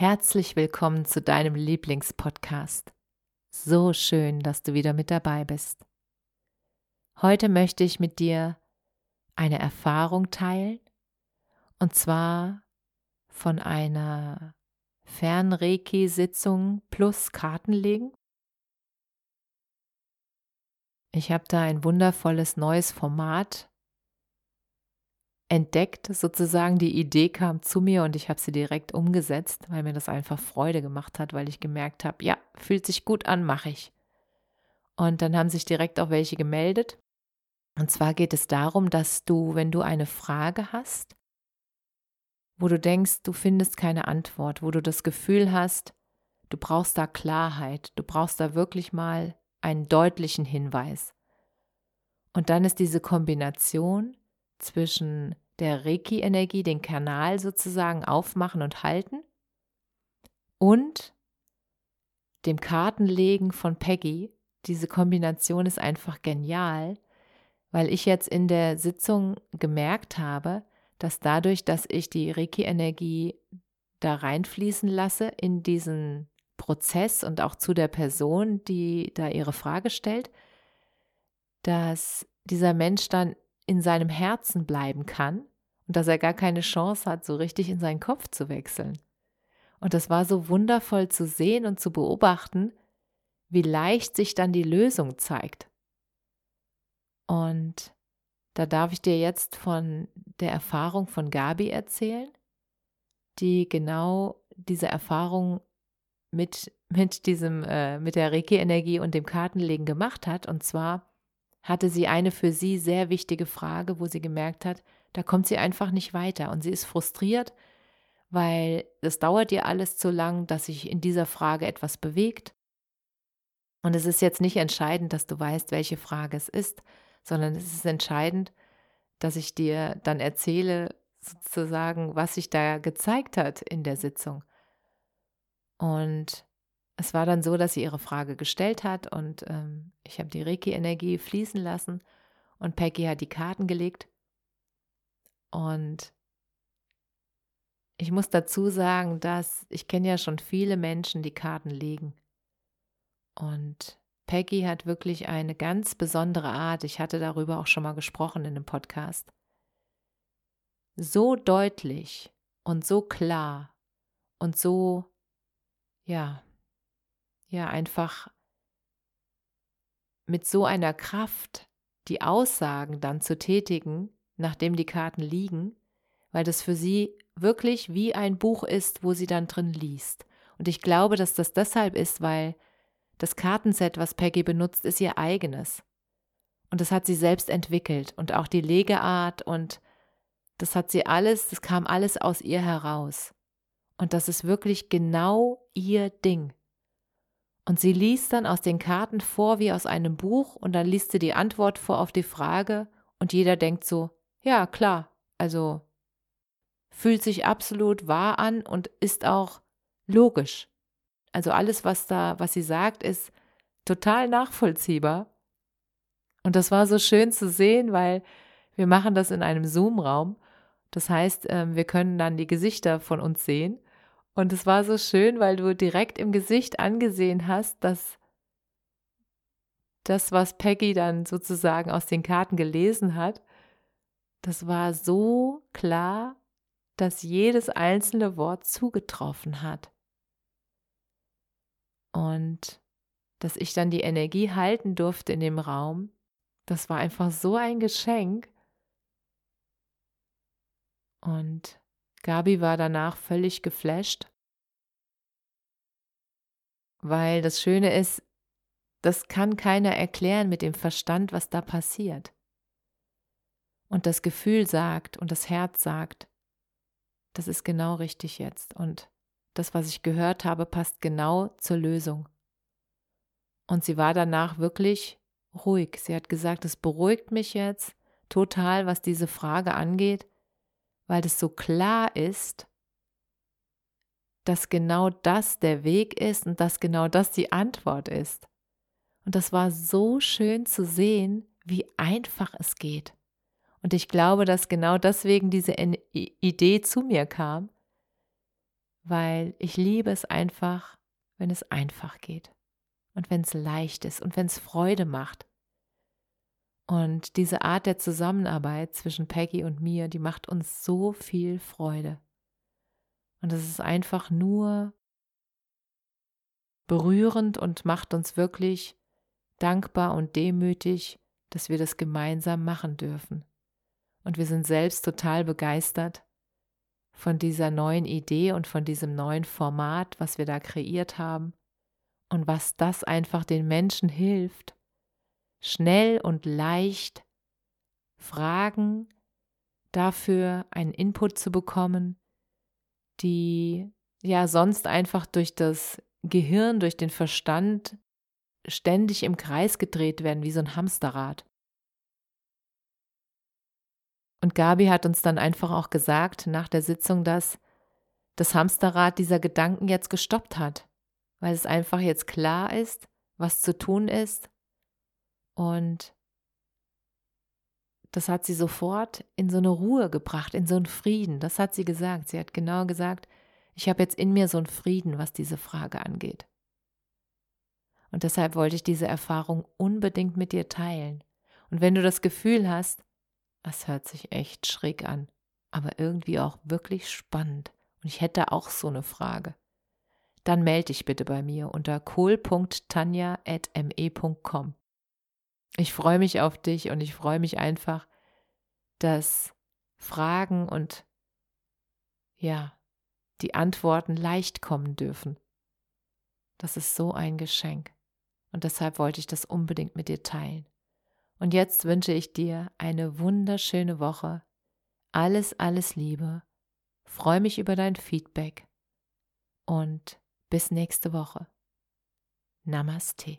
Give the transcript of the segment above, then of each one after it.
Herzlich willkommen zu deinem Lieblingspodcast. So schön, dass du wieder mit dabei bist. Heute möchte ich mit dir eine Erfahrung teilen, und zwar von einer Fernreiki-Sitzung plus Kartenlegen. Ich habe da ein wundervolles neues Format entdeckt, sozusagen. Die Idee kam zu mir und ich habe sie direkt umgesetzt, weil mir das einfach Freude gemacht hat, weil ich gemerkt habe, ja, fühlt sich gut an, mache ich. Und dann haben sich direkt auch welche gemeldet. Und zwar geht es darum, dass du, wenn du eine Frage hast, wo du denkst, du findest keine Antwort, wo du das Gefühl hast, du brauchst da Klarheit, du brauchst da wirklich mal einen deutlichen Hinweis. Und dann ist diese Kombination zwischen der Reiki-Energie, den Kanal sozusagen aufmachen und halten und dem Kartenlegen von Peggy. Diese Kombination ist einfach genial, weil ich jetzt in der Sitzung gemerkt habe, dass dadurch, dass ich die Reiki-Energie da reinfließen lasse in diesen Prozess und auch zu der Person, die da ihre Frage stellt, dass dieser Mensch dann in seinem Herzen bleiben kann und dass er gar keine Chance hat, so richtig in seinen Kopf zu wechseln. Und das war so wundervoll zu sehen und zu beobachten, wie leicht sich dann die Lösung zeigt. Und da darf ich dir jetzt von der Erfahrung von Gabi erzählen, die genau diese Erfahrung mit, mit diesem, äh, mit der Reiki-Energie und dem Kartenlegen gemacht hat. Und zwar hatte sie eine für sie sehr wichtige Frage, wo sie gemerkt hat, da kommt sie einfach nicht weiter und sie ist frustriert, weil es dauert ihr alles zu lang, dass sich in dieser Frage etwas bewegt. Und es ist jetzt nicht entscheidend, dass du weißt, welche Frage es ist, sondern es ist entscheidend, dass ich dir dann erzähle, sozusagen, was sich da gezeigt hat in der Sitzung. Und es war dann so, dass sie ihre Frage gestellt hat und ähm, ich habe die Reiki-Energie fließen lassen und Peggy hat die Karten gelegt. Und ich muss dazu sagen, dass ich kenne ja schon viele Menschen, die Karten legen. Und Peggy hat wirklich eine ganz besondere Art. Ich hatte darüber auch schon mal gesprochen in dem Podcast. So deutlich und so klar und so, ja, ja einfach mit so einer Kraft die Aussagen dann zu tätigen, nachdem die Karten liegen, weil das für sie wirklich wie ein Buch ist, wo sie dann drin liest. Und ich glaube, dass das deshalb ist, weil das Kartenset, was Peggy benutzt, ist ihr eigenes. Und das hat sie selbst entwickelt und auch die Legeart und das hat sie alles, das kam alles aus ihr heraus. Und das ist wirklich genau ihr Ding. Und sie liest dann aus den Karten vor wie aus einem Buch und dann liest sie die Antwort vor auf die Frage und jeder denkt so, ja klar, also fühlt sich absolut wahr an und ist auch logisch. Also alles, was da, was sie sagt, ist total nachvollziehbar. Und das war so schön zu sehen, weil wir machen das in einem Zoom-Raum. Das heißt, ähm, wir können dann die Gesichter von uns sehen und es war so schön, weil du direkt im Gesicht angesehen hast, dass das, was Peggy dann sozusagen aus den Karten gelesen hat, das war so klar, dass jedes einzelne Wort zugetroffen hat. Und dass ich dann die Energie halten durfte in dem Raum, das war einfach so ein Geschenk. Und Gabi war danach völlig geflasht weil das Schöne ist, das kann keiner erklären mit dem Verstand, was da passiert. Und das Gefühl sagt und das Herz sagt, das ist genau richtig jetzt und das, was ich gehört habe, passt genau zur Lösung. Und sie war danach wirklich ruhig. Sie hat gesagt, es beruhigt mich jetzt total, was diese Frage angeht, weil es so klar ist, dass genau das der Weg ist und dass genau das die Antwort ist. Und das war so schön zu sehen, wie einfach es geht. Und ich glaube, dass genau deswegen diese Idee zu mir kam, weil ich liebe es einfach, wenn es einfach geht und wenn es leicht ist und wenn es Freude macht. Und diese Art der Zusammenarbeit zwischen Peggy und mir, die macht uns so viel Freude. Und es ist einfach nur berührend und macht uns wirklich dankbar und demütig, dass wir das gemeinsam machen dürfen. Und wir sind selbst total begeistert von dieser neuen Idee und von diesem neuen Format, was wir da kreiert haben und was das einfach den Menschen hilft, schnell und leicht Fragen dafür einen Input zu bekommen, die ja sonst einfach durch das Gehirn, durch den Verstand ständig im Kreis gedreht werden, wie so ein Hamsterrad. Und Gabi hat uns dann einfach auch gesagt nach der Sitzung, dass das Hamsterrad dieser Gedanken jetzt gestoppt hat, weil es einfach jetzt klar ist, was zu tun ist. Und das hat sie sofort in so eine Ruhe gebracht, in so einen Frieden. Das hat sie gesagt. Sie hat genau gesagt, ich habe jetzt in mir so einen Frieden, was diese Frage angeht. Und deshalb wollte ich diese Erfahrung unbedingt mit dir teilen. Und wenn du das Gefühl hast, es hört sich echt schräg an, aber irgendwie auch wirklich spannend und ich hätte auch so eine Frage, dann melde dich bitte bei mir unter kohl.tanja.me.com. Ich freue mich auf dich und ich freue mich einfach, dass Fragen und ja, die Antworten leicht kommen dürfen. Das ist so ein Geschenk. Und deshalb wollte ich das unbedingt mit dir teilen. Und jetzt wünsche ich dir eine wunderschöne Woche. Alles, alles Liebe. Freue mich über dein Feedback. Und bis nächste Woche. Namaste.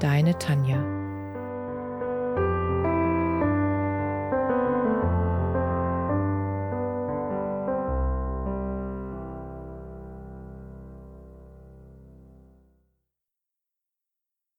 Deine Tanja.